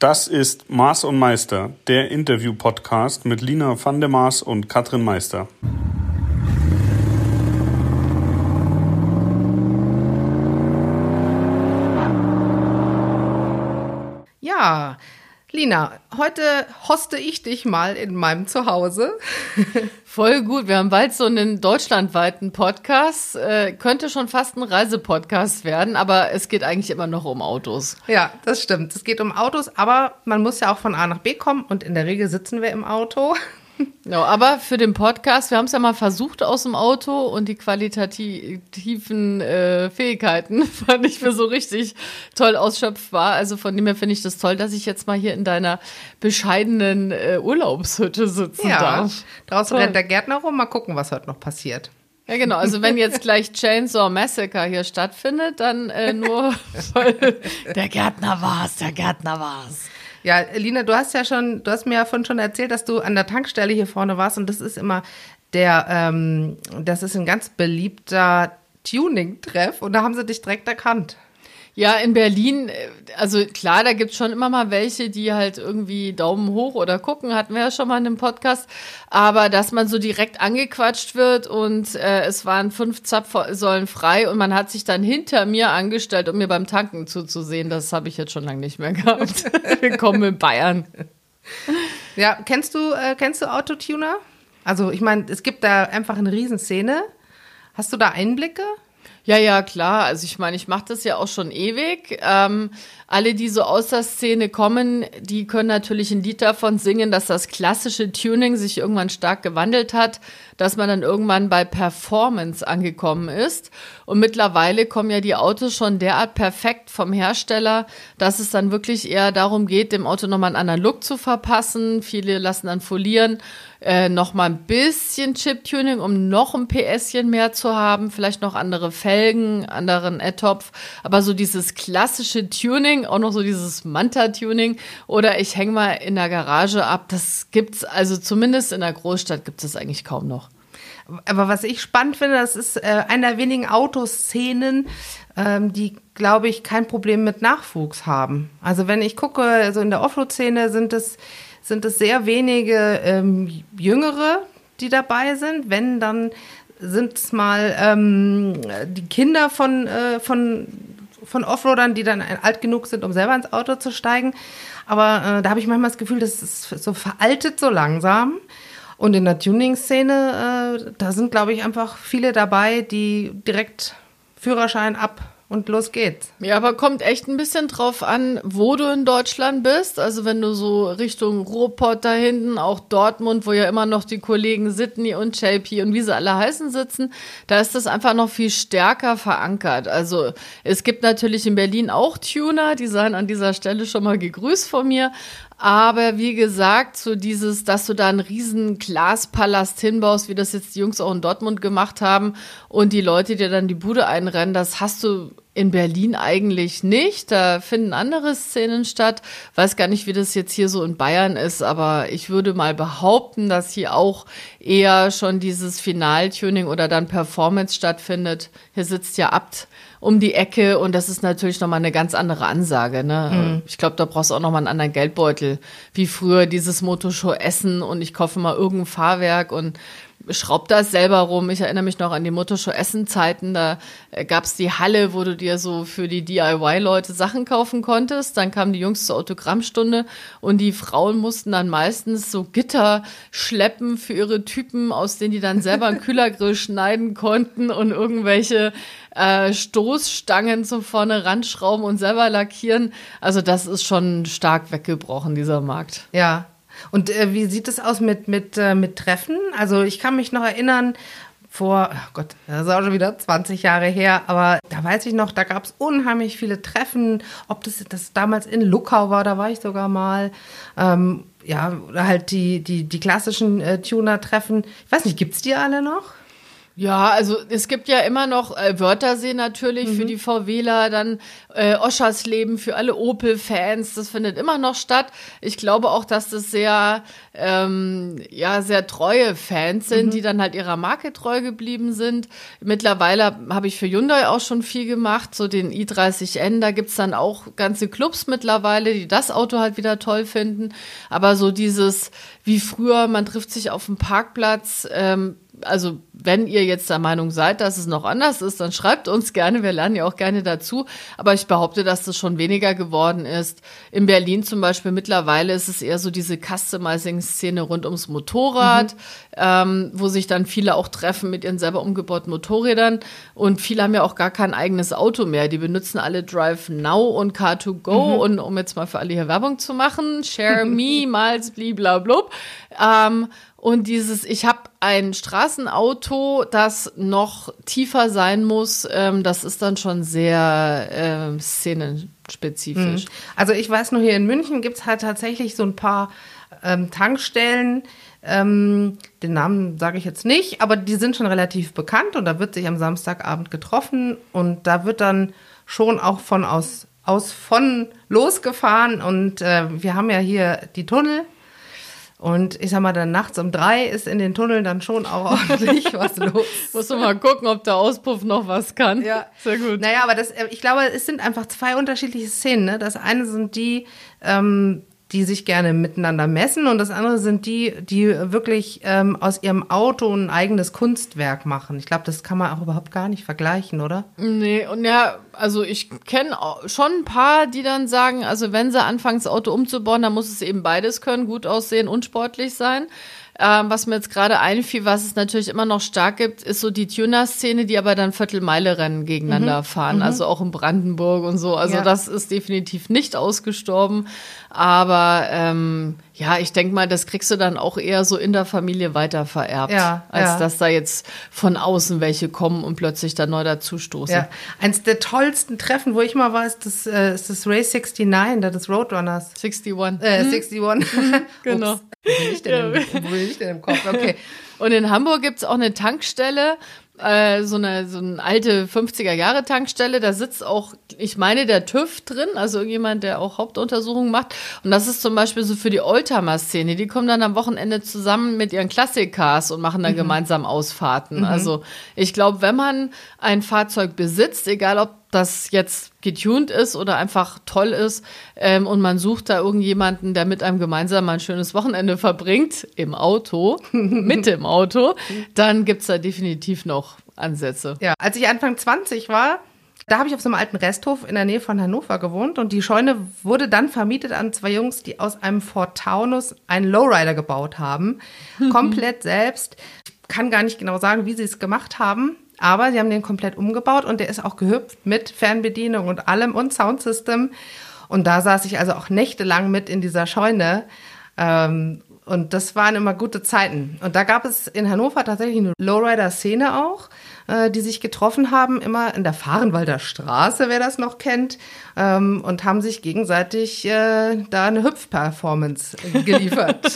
Das ist Maß und Meister, der Interview-Podcast mit Lina van der Maas und Katrin Meister. Ja, Lina, heute hoste ich dich mal in meinem Zuhause. Voll gut. Wir haben bald so einen deutschlandweiten Podcast. Äh, könnte schon fast ein Reisepodcast werden, aber es geht eigentlich immer noch um Autos. Ja, das stimmt. Es geht um Autos, aber man muss ja auch von A nach B kommen und in der Regel sitzen wir im Auto. No, aber für den Podcast, wir haben es ja mal versucht aus dem Auto und die qualitativen äh, Fähigkeiten fand ich für so richtig toll ausschöpfbar. Also von dem her finde ich das toll, dass ich jetzt mal hier in deiner bescheidenen äh, Urlaubshütte sitzen ja, darf. Draußen toll. rennt der Gärtner rum, mal gucken, was heute noch passiert. Ja, genau. Also wenn jetzt gleich Chainsaw Massacre hier stattfindet, dann äh, nur der Gärtner war's, der Gärtner war's. Ja, Lina, du hast ja schon, du hast mir ja vorhin schon erzählt, dass du an der Tankstelle hier vorne warst und das ist immer der, ähm, das ist ein ganz beliebter Tuning-Treff und da haben sie dich direkt erkannt. Ja, in Berlin, äh, also klar, da gibt's schon immer mal welche, die halt irgendwie Daumen hoch oder gucken, hatten wir ja schon mal in einem Podcast. Aber dass man so direkt angequatscht wird und äh, es waren fünf Zapfsäulen frei und man hat sich dann hinter mir angestellt, um mir beim Tanken zuzusehen, das habe ich jetzt schon lange nicht mehr gehabt. Willkommen in Bayern. Ja, kennst du, äh, kennst du Autotuner? Also ich meine, es gibt da einfach eine Riesenszene. Hast du da Einblicke? Ja, ja, klar. Also ich meine, ich mache das ja auch schon ewig. Ähm, alle, die so aus der Szene kommen, die können natürlich ein Lied davon singen, dass das klassische Tuning sich irgendwann stark gewandelt hat, dass man dann irgendwann bei Performance angekommen ist. Und mittlerweile kommen ja die Autos schon derart perfekt vom Hersteller, dass es dann wirklich eher darum geht, dem Auto nochmal einen anderen Look zu verpassen. Viele lassen dann folieren äh, noch mal ein bisschen Chip-Tuning, um noch ein PSchen mehr zu haben, vielleicht noch andere Felgen, anderen Ad-Topf, aber so dieses klassische Tuning, auch noch so dieses Manta-Tuning. Oder ich hänge mal in der Garage ab, das gibt's also zumindest in der Großstadt gibt es eigentlich kaum noch. Aber was ich spannend finde, das ist äh, einer der wenigen Autoszenen, ähm, die, glaube ich, kein Problem mit Nachwuchs haben. Also wenn ich gucke, also in der Offroad-Szene sind es sind es sehr wenige ähm, Jüngere, die dabei sind. Wenn, dann sind es mal ähm, die Kinder von, äh, von, von Offroadern, die dann alt genug sind, um selber ins Auto zu steigen. Aber äh, da habe ich manchmal das Gefühl, das ist so veraltet so langsam. Und in der Tuning-Szene, äh, da sind, glaube ich, einfach viele dabei, die direkt Führerschein ab und los geht's. Ja, aber kommt echt ein bisschen drauf an, wo du in Deutschland bist. Also wenn du so Richtung Ruhrpott da hinten, auch Dortmund, wo ja immer noch die Kollegen Sydney und JP und wie sie alle heißen sitzen, da ist das einfach noch viel stärker verankert. Also es gibt natürlich in Berlin auch Tuner, die seien an dieser Stelle schon mal gegrüßt von mir. Aber wie gesagt, so dieses, dass du da einen riesen Glaspalast hinbaust, wie das jetzt die Jungs auch in Dortmund gemacht haben und die Leute dir dann die Bude einrennen, das hast du in Berlin eigentlich nicht. Da finden andere Szenen statt. Weiß gar nicht, wie das jetzt hier so in Bayern ist, aber ich würde mal behaupten, dass hier auch eher schon dieses Finaltuning oder dann Performance stattfindet. Hier sitzt ja Abt um die Ecke und das ist natürlich nochmal eine ganz andere Ansage. Ne? Mhm. Ich glaube, da brauchst du auch nochmal einen anderen Geldbeutel, wie früher dieses Motoshow Essen und ich kaufe mal irgendein Fahrwerk und schraub das selber rum. Ich erinnere mich noch an die Motorshow Essen-Zeiten. Da äh, gab's die Halle, wo du dir so für die DIY-Leute Sachen kaufen konntest. Dann kamen die Jungs zur Autogrammstunde und die Frauen mussten dann meistens so Gitter schleppen für ihre Typen, aus denen die dann selber einen Kühlergrill schneiden konnten und irgendwelche äh, Stoßstangen zum vorne ranschrauben und selber lackieren. Also das ist schon stark weggebrochen, dieser Markt. Ja, und äh, wie sieht es aus mit, mit, äh, mit Treffen? Also ich kann mich noch erinnern, vor, oh Gott, das ist auch schon wieder 20 Jahre her, aber da weiß ich noch, da gab es unheimlich viele Treffen, ob das, das damals in Luckau war, da war ich sogar mal. Ähm, ja, oder halt die, die, die klassischen äh, Tuner-Treffen. Ich weiß nicht, gibt es die alle noch? Ja, also es gibt ja immer noch äh, Wörthersee natürlich mhm. für die VWler, dann äh, Oschersleben für alle Opel-Fans. Das findet immer noch statt. Ich glaube auch, dass das sehr, ähm, ja, sehr treue Fans sind, mhm. die dann halt ihrer Marke treu geblieben sind. Mittlerweile habe ich für Hyundai auch schon viel gemacht, so den i30N. Da gibt's dann auch ganze Clubs mittlerweile, die das Auto halt wieder toll finden. Aber so dieses, wie früher, man trifft sich auf dem Parkplatz, ähm, also wenn ihr jetzt der Meinung seid, dass es noch anders ist, dann schreibt uns gerne. Wir lernen ja auch gerne dazu. Aber ich behaupte, dass das schon weniger geworden ist. In Berlin zum Beispiel mittlerweile ist es eher so diese Customizing-Szene rund ums Motorrad, mhm. ähm, wo sich dann viele auch treffen mit ihren selber umgebauten Motorrädern. Und viele haben ja auch gar kein eigenes Auto mehr. Die benutzen alle Drive Now und Car2Go. Mhm. Und um jetzt mal für alle hier Werbung zu machen, Share Me, Miles, bliblablub. Ähm, und dieses, ich habe ein Straßenauto, das noch tiefer sein muss, ähm, das ist dann schon sehr ähm, szenenspezifisch. Mhm. Also ich weiß nur, hier in München gibt es halt tatsächlich so ein paar ähm, Tankstellen, ähm, den Namen sage ich jetzt nicht, aber die sind schon relativ bekannt und da wird sich am Samstagabend getroffen und da wird dann schon auch von aus, aus von losgefahren und äh, wir haben ja hier die Tunnel und ich sag mal, dann nachts um drei ist in den Tunneln dann schon auch ordentlich was los. Musst du mal gucken, ob der Auspuff noch was kann. Ja, sehr gut. Naja, aber das, ich glaube, es sind einfach zwei unterschiedliche Szenen. Ne? Das eine sind die, ähm, die sich gerne miteinander messen und das andere sind die, die wirklich ähm, aus ihrem Auto ein eigenes Kunstwerk machen. Ich glaube, das kann man auch überhaupt gar nicht vergleichen, oder? Nee, und ja, also ich kenne schon ein paar, die dann sagen, also wenn sie anfangen, das Auto umzubauen, dann muss es eben beides können, gut aussehen und sportlich sein. Ähm, was mir jetzt gerade einfiel, was es natürlich immer noch stark gibt, ist so die Tuner-Szene, die aber dann Viertelmeile-Rennen gegeneinander mhm. fahren, mhm. also auch in Brandenburg und so. Also ja. das ist definitiv nicht ausgestorben. Aber ähm, ja, ich denke mal, das kriegst du dann auch eher so in der Familie weitervererbt, ja, als ja. dass da jetzt von außen welche kommen und plötzlich da neu dazustoßen. Ja. Eins der tollsten Treffen, wo ich mal war, ist das, äh, ist das Race 69, da des Roadrunners. 61. Äh, 61. Mhm. genau. Ups. Wo bin ich denn, im, wo bin ich denn im Kopf? Okay. Und in Hamburg gibt's auch eine Tankstelle, äh, so eine so eine alte 50er Jahre Tankstelle, da sitzt auch, ich meine, der TÜV drin, also irgendjemand, der auch Hauptuntersuchungen macht. Und das ist zum Beispiel so für die Oldtimer-Szene. Die kommen dann am Wochenende zusammen mit ihren Klassikcars und machen dann mhm. gemeinsam Ausfahrten. Mhm. Also ich glaube, wenn man ein Fahrzeug besitzt, egal ob das jetzt getuned ist oder einfach toll ist ähm, und man sucht da irgendjemanden, der mit einem gemeinsam mal ein schönes Wochenende verbringt, im Auto, mit dem Auto, dann gibt's da definitiv noch Ansätze. Ja, als ich Anfang 20 war, da habe ich auf so einem alten Resthof in der Nähe von Hannover gewohnt und die Scheune wurde dann vermietet an zwei Jungs, die aus einem Ford Taunus einen Lowrider gebaut haben. Komplett selbst. Ich kann gar nicht genau sagen, wie sie es gemacht haben. Aber sie haben den komplett umgebaut und der ist auch gehüpft mit Fernbedienung und allem und Soundsystem. Und da saß ich also auch nächtelang mit in dieser Scheune. Ähm, und das waren immer gute Zeiten. Und da gab es in Hannover tatsächlich eine Lowrider-Szene auch äh, die sich getroffen haben, immer in der Fahrenwalder Straße, wer das noch kennt, ähm, und haben sich gegenseitig äh, da eine Hüpf-Performance geliefert.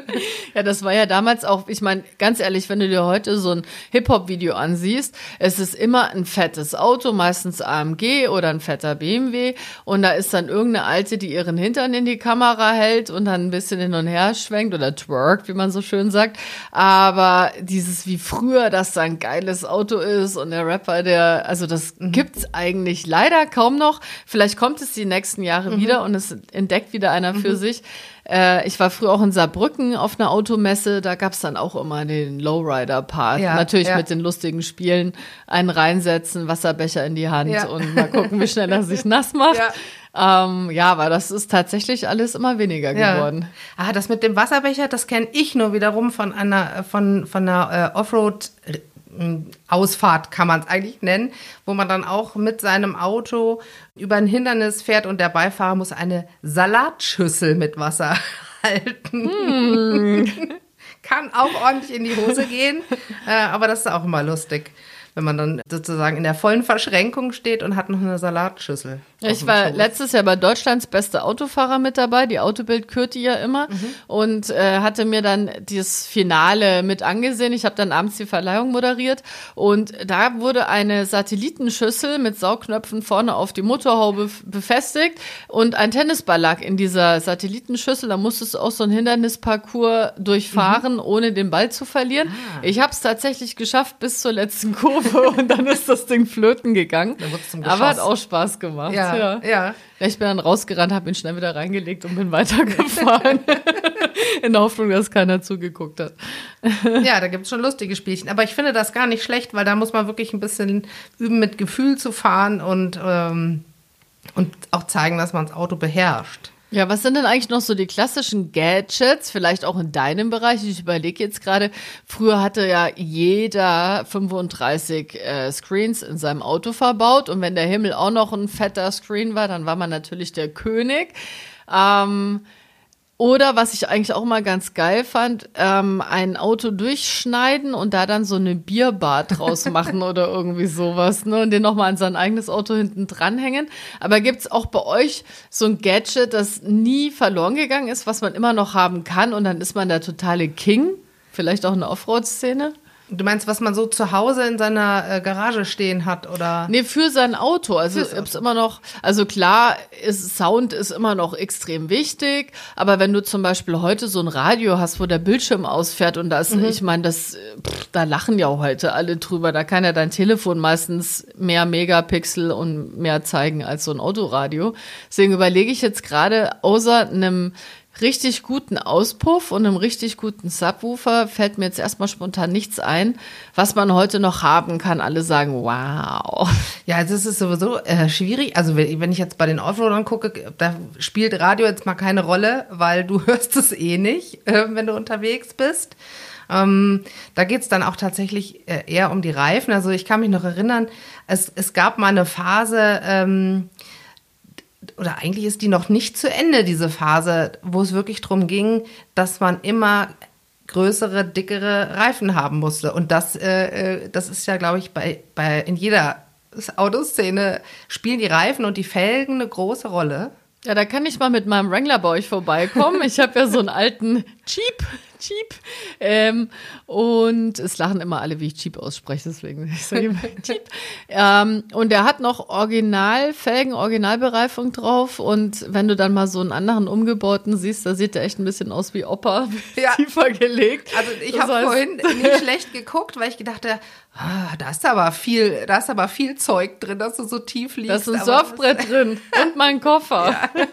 ja, das war ja damals auch, ich meine, ganz ehrlich, wenn du dir heute so ein Hip-Hop-Video ansiehst, es ist immer ein fettes Auto, meistens AMG oder ein fetter BMW, und da ist dann irgendeine Alte, die ihren Hintern in die Kamera hält und dann ein bisschen hin und her schwenkt oder twerkt, wie man so schön sagt. Aber dieses wie früher, dass da ein geiles Auto ist und der Rapper, der, also das mhm. gibt's eigentlich leider kaum noch. Vielleicht kommt es die nächsten Jahre mhm. wieder und es entdeckt wieder einer für mhm. sich. Äh, ich war früher auch in Saarbrücken auf einer Automesse, da gab's dann auch immer den Lowrider-Part. Ja, Natürlich ja. mit den lustigen Spielen, einen reinsetzen, Wasserbecher in die Hand ja. und mal gucken, wie schnell er sich nass macht. Ja. Ähm, ja, aber das ist tatsächlich alles immer weniger geworden. Ja. Ah, das mit dem Wasserbecher, das kenne ich nur wiederum von einer von von einer äh, Offroad Ausfahrt kann man es eigentlich nennen, wo man dann auch mit seinem Auto über ein Hindernis fährt und der Beifahrer muss eine Salatschüssel mit Wasser halten. Hm. kann auch ordentlich in die Hose gehen, äh, aber das ist auch immer lustig, wenn man dann sozusagen in der vollen Verschränkung steht und hat noch eine Salatschüssel. Ich war letztes Jahr bei Deutschlands beste Autofahrer mit dabei. Die Autobild kürt die ja immer mhm. und äh, hatte mir dann das Finale mit angesehen. Ich habe dann abends die Verleihung moderiert und da wurde eine Satellitenschüssel mit Saugknöpfen vorne auf die Motorhaube befestigt und ein Tennisball lag in dieser Satellitenschüssel. Da musstest du auch so ein Hindernisparcours durchfahren, mhm. ohne den Ball zu verlieren. Ah. Ich habe es tatsächlich geschafft bis zur letzten Kurve und dann ist das Ding flöten gegangen. Aber hat auch Spaß gemacht. Ja, ja. ja. Ich bin dann rausgerannt, habe ihn schnell wieder reingelegt und bin weitergefahren. In der Hoffnung, dass keiner zugeguckt hat. ja, da gibt es schon lustige Spielchen. Aber ich finde das gar nicht schlecht, weil da muss man wirklich ein bisschen üben, mit Gefühl zu fahren und, ähm, und auch zeigen, dass man das Auto beherrscht. Ja, was sind denn eigentlich noch so die klassischen Gadgets, vielleicht auch in deinem Bereich? Ich überlege jetzt gerade, früher hatte ja jeder 35 äh, Screens in seinem Auto verbaut und wenn der Himmel auch noch ein fetter Screen war, dann war man natürlich der König. Ähm, oder was ich eigentlich auch mal ganz geil fand, ähm, ein Auto durchschneiden und da dann so eine Bierbar draus machen oder irgendwie sowas, ne? Und den nochmal an sein eigenes Auto hinten dranhängen. Aber gibt's auch bei euch so ein Gadget, das nie verloren gegangen ist, was man immer noch haben kann und dann ist man der totale King? Vielleicht auch eine Offroad-Szene? Du meinst, was man so zu Hause in seiner äh, Garage stehen hat, oder? Nee, für sein Auto. Also es ist immer noch, also klar, ist, Sound ist immer noch extrem wichtig, aber wenn du zum Beispiel heute so ein Radio hast, wo der Bildschirm ausfährt und das, mhm. ich meine, das, pff, da lachen ja heute alle drüber. Da kann ja dein Telefon meistens mehr Megapixel und mehr zeigen als so ein Autoradio. Deswegen überlege ich jetzt gerade, außer einem richtig guten Auspuff und einem richtig guten Subwoofer fällt mir jetzt erstmal spontan nichts ein, was man heute noch haben kann. Alle sagen, wow. Ja, das ist sowieso äh, schwierig. Also wenn ich jetzt bei den Offroadern gucke, da spielt Radio jetzt mal keine Rolle, weil du hörst es eh nicht, äh, wenn du unterwegs bist. Ähm, da geht's dann auch tatsächlich äh, eher um die Reifen. Also ich kann mich noch erinnern, es, es gab mal eine Phase, ähm, oder eigentlich ist die noch nicht zu Ende, diese Phase, wo es wirklich darum ging, dass man immer größere, dickere Reifen haben musste. Und das, äh, äh, das ist ja, glaube ich, bei, bei in jeder Autoszene spielen die Reifen und die Felgen eine große Rolle. Ja, da kann ich mal mit meinem Wrangler bei euch vorbeikommen. Ich habe ja so einen alten Jeep cheap. Ähm, und es lachen immer alle, wie ich cheap ausspreche, deswegen sage ich immer cheap. Ähm, und der hat noch Originalfelgen, Originalbereifung drauf. Und wenn du dann mal so einen anderen umgebauten siehst, da sieht der echt ein bisschen aus wie Opa, ja. tiefer gelegt. Also ich habe vorhin nicht schlecht geguckt, weil ich gedacht habe, ah, da ist aber viel, da ist aber viel Zeug drin, dass du so tief liegst. Da ist ein Surfbrett drin und mein Koffer. Ja.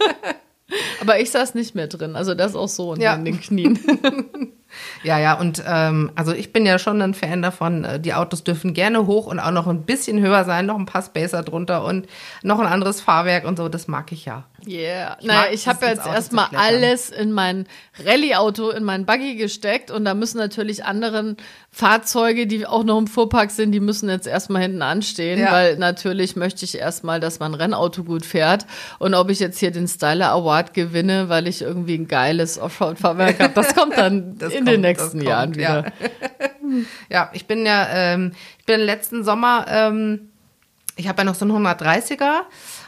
Aber ich saß nicht mehr drin. Also das auch so unter ja. den Knien. Ja, ja, und ähm, also ich bin ja schon ein Fan davon, äh, die Autos dürfen gerne hoch und auch noch ein bisschen höher sein, noch ein paar Spacer drunter und noch ein anderes Fahrwerk und so, das mag ich ja. Yeah. Ich naja, ich habe jetzt erstmal alles in mein Rallye-Auto, in mein Buggy gesteckt und da müssen natürlich anderen Fahrzeuge, die auch noch im Fuhrpark sind, die müssen jetzt erstmal hinten anstehen, ja. weil natürlich möchte ich erstmal, dass mein Rennauto gut fährt und ob ich jetzt hier den Styler Award gewinne, weil ich irgendwie ein geiles Offroad-Fahrwerk habe, das kommt dann das in kommt, den nächsten Jahren wieder. Ja. ja, ich bin ja, ähm, ich bin letzten Sommer, ähm, ich habe ja noch so einen 130er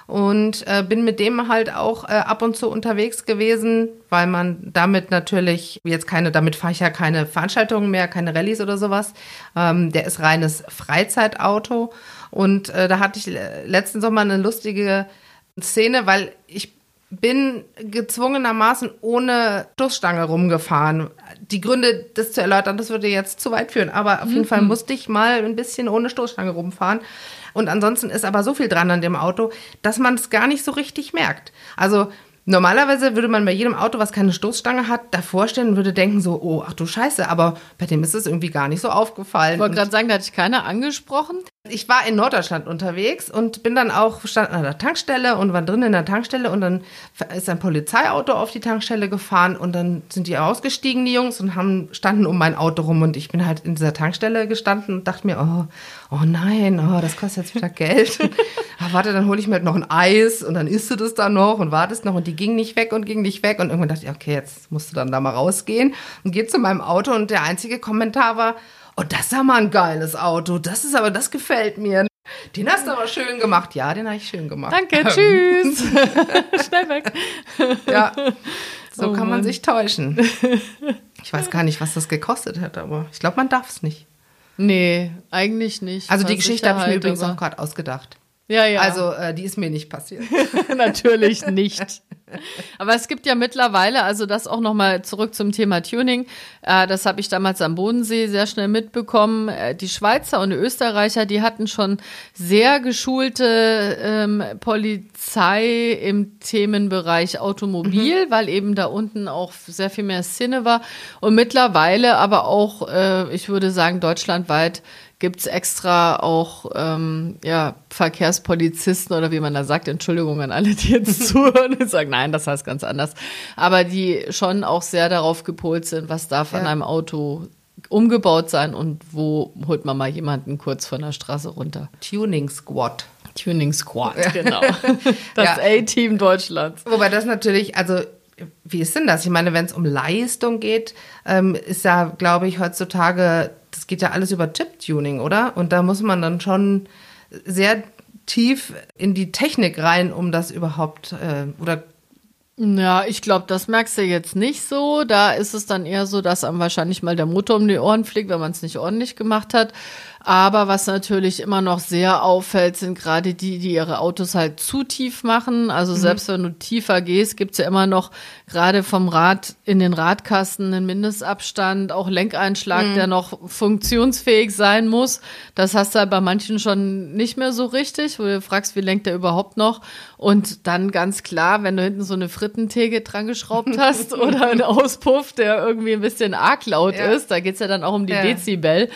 und äh, bin mit dem halt auch äh, ab und zu unterwegs gewesen, weil man damit natürlich jetzt keine, damit fahre ich ja keine Veranstaltungen mehr, keine Rallyes oder sowas. Ähm, der ist reines Freizeitauto und äh, da hatte ich letzten Sommer eine lustige Szene, weil ich bin gezwungenermaßen ohne Stoßstange rumgefahren. Die Gründe, das zu erläutern, das würde jetzt zu weit führen. Aber auf jeden mhm. Fall musste ich mal ein bisschen ohne Stoßstange rumfahren. Und ansonsten ist aber so viel dran an dem Auto, dass man es gar nicht so richtig merkt. Also Normalerweise würde man bei jedem Auto, was keine Stoßstange hat, davor stehen und würde denken so, oh, ach du Scheiße, aber bei dem ist es irgendwie gar nicht so aufgefallen. Ich wollte gerade sagen, da hatte ich keiner angesprochen. Ich war in Norddeutschland unterwegs und bin dann auch, stand an der Tankstelle und war drin in der Tankstelle und dann ist ein Polizeiauto auf die Tankstelle gefahren und dann sind die ausgestiegen, die Jungs, und haben, standen um mein Auto rum und ich bin halt in dieser Tankstelle gestanden und dachte mir, oh, oh nein, oh, das kostet jetzt wieder Geld. ah, warte, dann hole ich mir halt noch ein Eis und dann isst du das dann noch und wartest noch und die ging nicht weg und ging nicht weg und irgendwann dachte ich, okay, jetzt musst du dann da mal rausgehen und gehe zu meinem Auto und der einzige Kommentar war, oh, das ist ja mal ein geiles Auto, das ist aber, das gefällt mir. Den hast du aber schön gemacht. Ja, den habe ich schön gemacht. Danke, tschüss. Schnell weg. Ja, so Oh kann man Mann. sich täuschen. Ich weiß gar nicht, was das gekostet hat, aber ich glaube, man darf es nicht. Nee, eigentlich nicht. Also die Geschichte habe ich mir übrigens auch gerade ausgedacht. Ja, ja. Also äh, die ist mir nicht passiert. Natürlich nicht. Aber es gibt ja mittlerweile, also das auch nochmal zurück zum Thema Tuning, äh, das habe ich damals am Bodensee sehr schnell mitbekommen. Äh, die Schweizer und Österreicher, die hatten schon sehr geschulte ähm, Polizei im Themenbereich Automobil, weil eben da unten auch sehr viel mehr Szene war. Und mittlerweile aber auch, äh, ich würde sagen, deutschlandweit gibt's extra auch ähm, ja, Verkehrspolizisten oder wie man da sagt, Entschuldigung an alle, die jetzt zuhören und sagen, nein, das heißt ganz anders, aber die schon auch sehr darauf gepolt sind, was darf an Ja. einem Auto umgebaut sein und wo holt man mal jemanden kurz von der Straße runter. Tuning Squad. Tuning Squad, genau. Das Ja. A-Team Deutschlands. Wobei das natürlich, also wie ist denn das? Ich meine, wenn es um Leistung geht, ähm, ist ja, glaube ich, heutzutage, das geht ja alles über Chip-Tuning, oder? Und da muss man dann schon sehr tief in die Technik rein, um das überhaupt, äh, oder Ja, ich glaube, das merkst du jetzt nicht so. Da ist es dann eher so, dass einem wahrscheinlich mal der Motor um die Ohren fliegt, wenn man es nicht ordentlich gemacht hat. Aber was natürlich immer noch sehr auffällt, sind gerade die, die ihre Autos halt zu tief machen. Also selbst wenn du tiefer gehst, gibt's ja immer noch gerade vom Rad in den Radkasten einen Mindestabstand, auch Lenkeinschlag, der noch funktionsfähig sein muss. Das hast du halt bei manchen schon nicht mehr so richtig, wo du fragst, wie lenkt der überhaupt noch? Und dann ganz klar, wenn du hinten so eine Frittentheke dran geschraubt hast oder einen Auspuff, der irgendwie ein bisschen arg laut Ja. ist, da geht's ja dann auch um die Ja. Dezibel.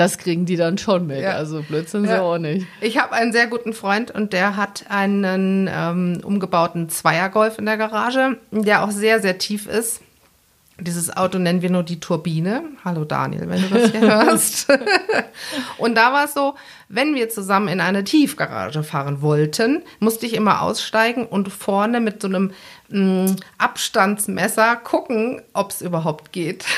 Das kriegen die dann schon mit. Ja. Also Blödsinn sie Ja. auch nicht. Ich habe einen sehr guten Freund und der hat einen ähm, umgebauten Zweiergolf in der Garage, der auch sehr, sehr tief ist. Dieses Auto nennen wir nur die Turbine. Hallo Daniel, wenn du das hier hörst. und da war es so, wenn wir zusammen in eine Tiefgarage fahren wollten, musste ich immer aussteigen und vorne mit so einem Abstandsmesser gucken, ob es überhaupt geht.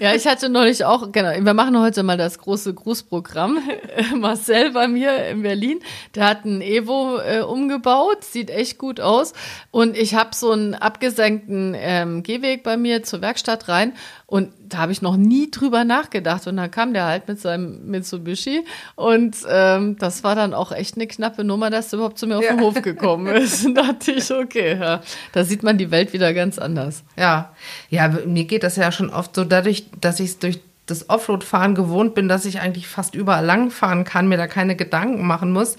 Ja, ich hatte neulich auch, genau, wir machen heute mal das große Grußprogramm. Marcel bei mir in Berlin, der hat einen Evo äh, umgebaut, sieht echt gut aus. Und ich habe so einen abgesenkten ähm, Gehweg bei mir zur Werkstatt rein und da habe ich noch nie drüber nachgedacht. Und dann kam der halt mit seinem Mitsubishi und ähm, das war dann auch echt eine knappe Nummer, dass er überhaupt zu mir auf den Ja. Hof gekommen ist. Und da dachte ich, okay, ja, da sieht man die Welt wieder ganz anders. Ja, ja, mir geht das ja schon oft so dadurch, dass ich es durch das Offroad-Fahren gewohnt bin, dass ich eigentlich fast überall langfahren kann, mir da keine Gedanken machen muss.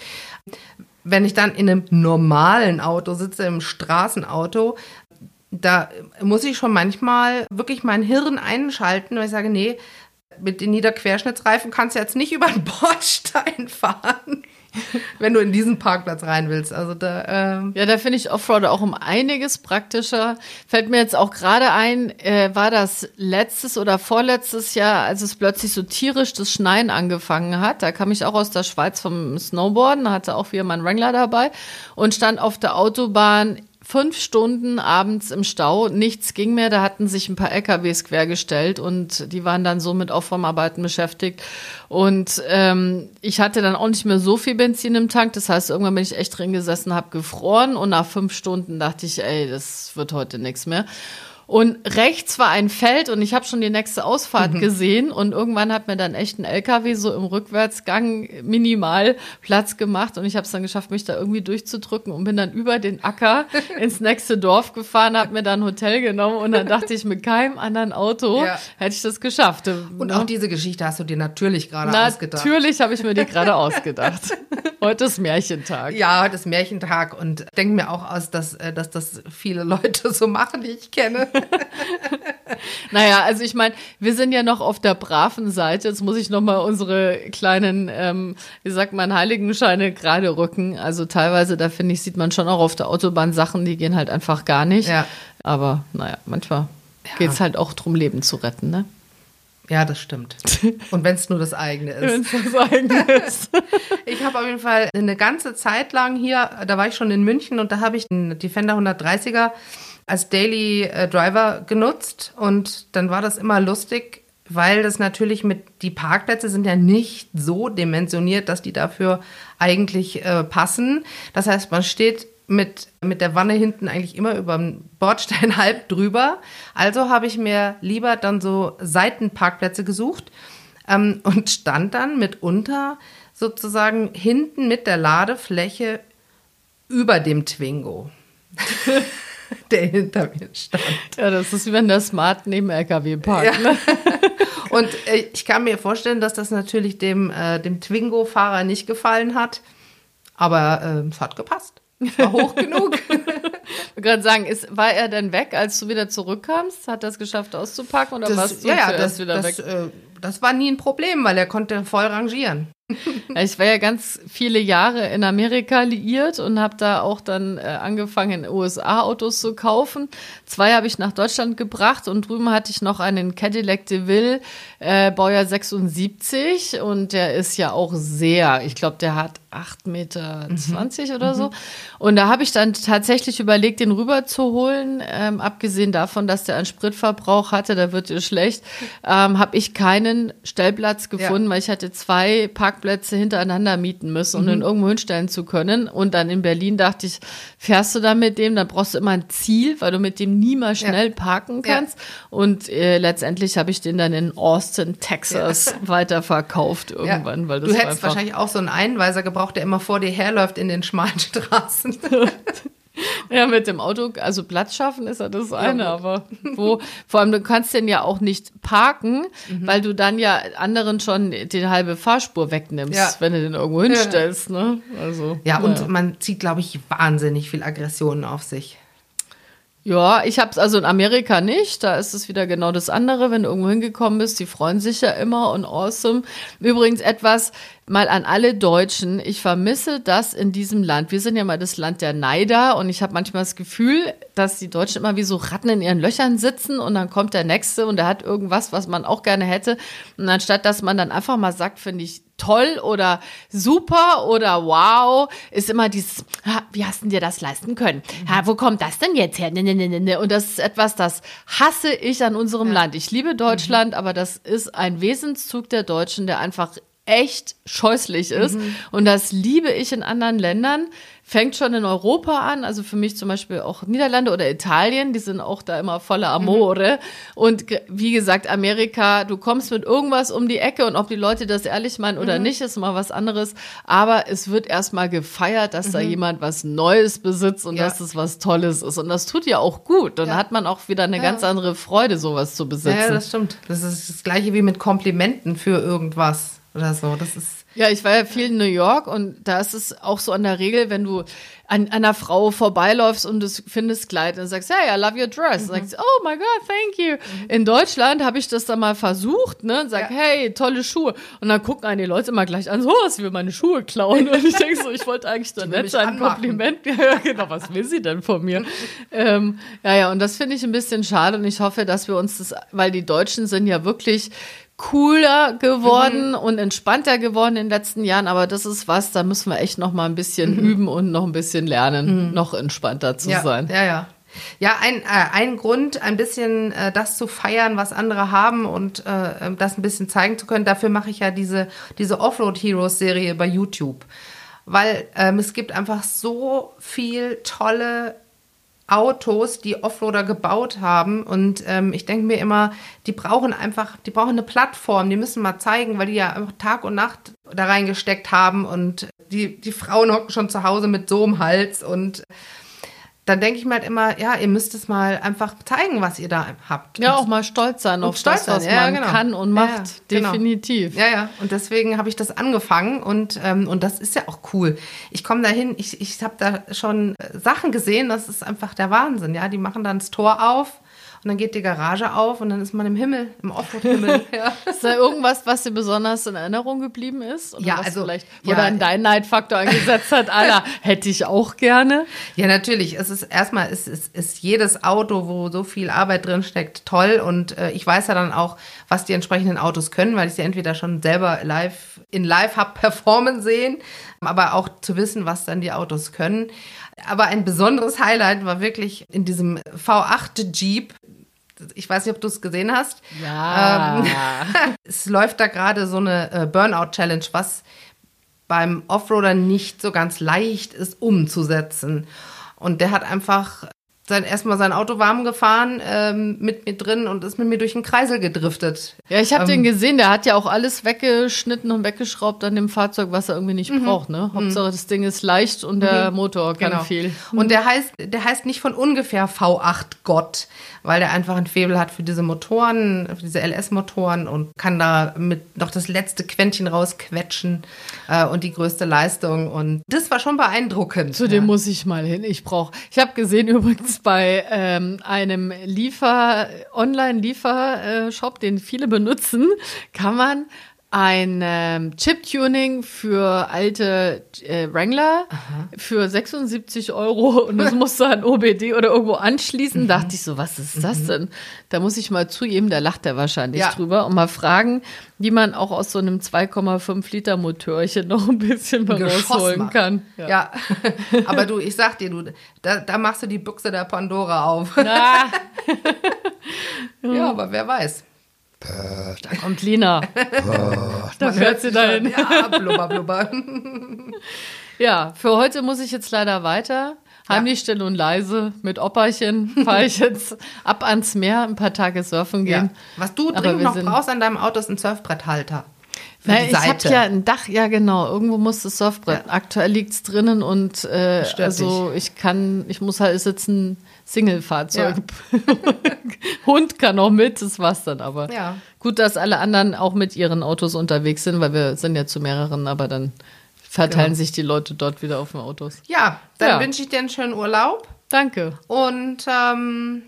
Wenn ich dann in einem normalen Auto sitze, im Straßenauto, da muss ich schon manchmal wirklich mein Hirn einschalten, weil ich sage, nee, mit den Niederquerschnittsreifen kannst du jetzt nicht über den Bordstein fahren, wenn du in diesen Parkplatz rein willst. Also da, ähm, Ja, da finde ich Offroad auch um einiges praktischer. Fällt mir jetzt auch gerade ein, äh, war das letztes oder vorletztes Jahr, als es plötzlich so tierisch das Schneien angefangen hat. Da kam ich auch aus der Schweiz vom Snowboarden, hatte auch wieder meinen Wrangler dabei und stand auf der Autobahn fünf Stunden abends im Stau, nichts ging mehr, da hatten sich ein paar LKWs quergestellt und die waren dann so mit Aufräumarbeiten beschäftigt. Und ähm, ich hatte dann auch nicht mehr so viel Benzin im Tank, das heißt, irgendwann bin ich echt drin gesessen, habe gefroren und nach fünf Stunden dachte ich, ey, das wird heute nichts mehr. Und rechts war ein Feld und ich habe schon die nächste Ausfahrt gesehen und irgendwann hat mir dann echt ein LKW so im Rückwärtsgang minimal Platz gemacht und ich habe es dann geschafft, mich da irgendwie durchzudrücken und bin dann über den Acker ins nächste Dorf gefahren, habe mir dann ein Hotel genommen und dann dachte ich, mit keinem anderen Auto Ja. hätte ich das geschafft. und Ne? auch diese Geschichte hast du dir natürlich gerade ausgedacht. Natürlich habe ich mir die gerade ausgedacht. Heute ist Märchentag. Ja, heute ist Märchentag und denke mir auch aus, dass, äh, dass das viele Leute so machen, die ich kenne. Naja, also ich meine, wir sind ja noch auf der braven Seite. Jetzt muss ich noch mal unsere kleinen, ähm, wie sagt man, Heiligenscheine gerade rücken. Also teilweise, da finde ich, sieht man schon auch auf der Autobahn Sachen, die gehen halt einfach gar nicht. Ja. Aber naja, manchmal geht's halt auch drum, Leben zu retten, ne? Ja, das stimmt. Und wenn es nur das eigene ist. Wenn's das eigene ist. Ich habe auf jeden Fall eine ganze Zeit lang hier, da war ich schon in München und da habe ich den Defender 130er als Daily äh, Driver genutzt und dann war das immer lustig, weil das natürlich mit, die Parkplätze sind ja nicht so dimensioniert, dass die dafür eigentlich äh, passen. Das heißt, man steht mit, mit der Wanne hinten eigentlich immer über dem Bordstein halb drüber. Also habe ich mir lieber dann so Seitenparkplätze gesucht ähm, und stand dann mitunter sozusagen hinten mit der Ladefläche über dem Twingo. der hinter mir stand. Ja, das ist wie wenn der Smart neben LKW parkt. Ja. Ne? Und äh, ich kann mir vorstellen, dass das natürlich dem, äh, dem Twingo-Fahrer nicht gefallen hat. Aber äh, es hat gepasst. War hoch genug. Ich wollte gerade sagen, ist, war er denn weg, als du wieder zurückkamst? Hat er es geschafft auszupacken oder das, warst du ja, ja, das, wieder das, weg? Äh, das war nie ein Problem, weil er konnte voll rangieren. Ich war ja ganz viele Jahre in Amerika liiert und habe da auch dann äh, angefangen, USA Autos zu kaufen. Zwei habe ich nach Deutschland gebracht und drüben hatte ich noch einen Cadillac DeVille, äh, Baujahr 76 und der ist ja auch sehr, ich glaube, der hat 8,20 Meter mhm. oder so. Und da habe ich dann tatsächlich überlegt, den rüber zu holen. Ähm, abgesehen davon, dass der einen Spritverbrauch hatte, da wird dir schlecht, ähm, habe ich keinen Stellplatz gefunden, ja. weil ich hatte zwei Parkplätze hintereinander mieten müssen, um mhm. den irgendwo hinstellen zu können. Und dann in Berlin dachte ich, fährst du da mit dem, dann brauchst du immer ein Ziel, weil du mit dem nie mal schnell ja. parken kannst. Ja. Und äh, letztendlich habe ich den dann in Austin, Texas weiterverkauft irgendwann. Weil das du hättest wahrscheinlich auch so einen Einweiser gebraucht auch, der immer vor dir herläuft in den schmalen Straßen. Ja, mit dem Auto, also Platz schaffen ist ja das eine, ja, aber wo, vor allem du kannst den ja auch nicht parken, mhm. weil du dann ja anderen schon die halbe Fahrspur wegnimmst, ja. wenn du den irgendwo hinstellst, ja. ne? Also. Ja, und man zieht, glaube ich, wahnsinnig viel Aggressionen auf sich. Ja, ich habe es also in Amerika nicht. Da ist es wieder genau das andere. Wenn du irgendwo hingekommen bist, die freuen sich ja immer und awesome. Übrigens etwas, mal an alle Deutschen, ich vermisse das in diesem Land. Wir sind ja mal das Land der Neider und ich habe manchmal das Gefühl, dass die Deutschen immer wie so Ratten in ihren Löchern sitzen und dann kommt der Nächste und der hat irgendwas, was man auch gerne hätte. Und anstatt, dass man dann einfach mal sagt, finde ich toll oder super oder wow, ist immer dieses, wie hast du dir das leisten können? Ha, wo kommt das denn jetzt her? Ne, ne, ne, ne. Und das ist etwas, das hasse ich an unserem ja. Land. Ich liebe Deutschland, mhm. aber das ist ein Wesenszug der Deutschen, der einfach echt scheußlich ist. Mhm. Und das liebe ich in anderen Ländern. Fängt schon in Europa an, also für mich zum Beispiel auch Niederlande oder Italien, die sind auch da immer voller Amore. Mhm. Und wie gesagt, Amerika, du kommst mit irgendwas um die Ecke und ob die Leute das ehrlich meinen oder mhm. nicht, ist mal was anderes. Aber es wird erstmal gefeiert, dass da mhm. jemand was Neues besitzt und ja. dass es was Tolles ist. Und das tut ja auch gut. Dann ja. hat man auch wieder eine ja. ganz andere Freude, sowas zu besitzen. Ja, das stimmt. Das ist das Gleiche wie mit Komplimenten für irgendwas oder so. Das ist ja, ich war ja viel in New York und da ist es auch so an der Regel, wenn du an, einer Frau vorbeiläufst und du findest Kleid und sagst, hey, I love your dress. Mhm. Sagst, oh my God, thank you. Mhm. In Deutschland habe ich das dann mal versucht, ne, und sag, ja. hey, tolle Schuhe. Und dann gucken einen die Leute immer gleich an, so, was will meine Schuhe klauen? Und ich denke so, ich wollte eigentlich so nett sein, ein Kompliment. Ja, genau, was will sie denn von mir? ähm, ja, ja, und das finde ich ein bisschen schade und ich hoffe, dass wir uns das, weil die Deutschen sind ja wirklich cooler geworden mhm. und entspannter geworden in den letzten Jahren, aber das ist was, da müssen wir echt noch mal ein bisschen mhm. üben und noch ein bisschen lernen, mhm. noch entspannter zu ja, sein. Ja, ja. Ja, ein, äh, ein Grund, ein bisschen äh, das zu feiern, was andere haben und äh, das ein bisschen zeigen zu können. Dafür mache ich ja diese, diese Offroad Heroes Serie bei YouTube. Weil ähm, es gibt einfach so viel tolle Autos, die Offroader gebaut haben. Und ähm, ich denke mir immer, die brauchen einfach, die brauchen eine Plattform, die müssen mal zeigen, weil die ja einfach Tag und Nacht da reingesteckt haben. Und die, die Frauen hocken schon zu Hause mit so einem Hals. Und dann denke ich mir halt immer, ja, ihr müsst es mal einfach zeigen, was ihr da habt. Ja, auch mal stolz sein auf stolz das, was ja, man genau. kann und macht. Ja, genau. Definitiv. Genau. Ja, ja. Und deswegen habe ich das angefangen und, ähm, und das ist ja auch cool. Ich komme dahin, ich, ich habe da schon Sachen gesehen, das ist einfach der Wahnsinn. Ja, die machen dann das Tor auf und dann geht die Garage auf und dann ist man im Himmel, im Offroad-Himmel. ja. Ist da irgendwas, was dir besonders in Erinnerung geblieben ist? Oder ja, also. Vielleicht, wo ja, dann dein Neidfaktor angesetzt hat, Alter, hätte ich auch gerne. Ja, natürlich. Es ist erstmal, ist, ist, ist jedes Auto, wo so viel Arbeit drin steckt, toll. Und äh, ich weiß ja dann auch, was die entsprechenden Autos können, weil ich sie entweder schon selber live, in live habe performen sehen, aber auch zu wissen, was dann die Autos können. Aber ein besonderes Highlight war wirklich in diesem V8 Jeep ich weiß nicht, ob du es gesehen hast. Ja. Ähm, es läuft da gerade so eine äh, Burnout-Challenge, was beim Offroader nicht so ganz leicht ist umzusetzen. Und der hat einfach sein, erstmal sein Auto warm gefahren ähm, mit mir drin und ist mit mir durch den Kreisel gedriftet. Ja, ich habe Ähm, den gesehen, der hat ja auch alles weggeschnitten und weggeschraubt an dem Fahrzeug, was er irgendwie nicht braucht, ne? Hauptsache das Ding ist leicht und der Motor kann viel. Und der heißt, der heißt nicht von ungefähr V8 Gott, weil der einfach ein Faible hat für diese Motoren, für diese LS-Motoren und kann da mit noch das letzte Quäntchen rausquetschen äh, und die größte Leistung. Und das war schon beeindruckend. Zu dem muss ich mal hin. Ich brauche. Ich habe gesehen übrigens bei ähm, einem Liefer Online-Liefer-Shop, den viele benutzen, kann man ein ähm, Chip-Tuning für alte äh, Wrangler für 76 Euro und das musst du an OBD oder irgendwo anschließen. Dachte ich so, was ist das denn? Da muss ich mal zu ihm, da lacht er wahrscheinlich Ja. drüber und mal fragen, wie man auch aus so einem 2,5 Liter Motörchen noch ein bisschen Geschoss rausholen kann. Ja. aber du, ich sag dir, du, da, da machst du die Büchse der Pandora auf. Ja, aber wer weiß. Da kommt Lina. da fährt sie dahin. Ja, blubber, blubber. Ja, für heute muss ich jetzt leider weiter. Heimlich, still und leise mit Opperchen fahre ich jetzt ab ans Meer ein paar Tage surfen Ja. gehen. Was du dringend noch brauchst an deinem Auto ist ein Surfbretthalter. Für Na, die ich habe Seite. ja ein Dach, ja genau. Irgendwo muss das Surfbrett. Aktuell liegt's drinnen und äh, also ich kann, ich muss halt sitzen, Single-Fahrzeug. Hund kann auch mit, das war's dann aber. Ja. Gut, dass alle anderen auch mit ihren Autos unterwegs sind, weil wir sind ja zu mehreren, aber dann verteilen Genau. sich die Leute dort wieder auf den Autos. Ja, dann Ja. wünsche ich dir einen schönen Urlaub Danke. und ähm,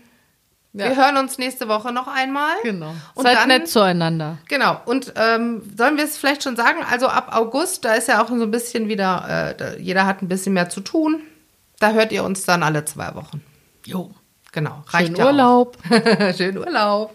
Ja. wir hören uns nächste Woche noch einmal. Genau. Und Seid dann, nett zueinander. Genau. Und ähm, sollen wir es vielleicht schon sagen? Also ab August, da ist ja auch so ein bisschen wieder, äh, jeder hat ein bisschen mehr zu tun. Da hört ihr uns dann alle zwei Wochen. Jo. Genau. Schönen ja. Urlaub. Schönen Urlaub.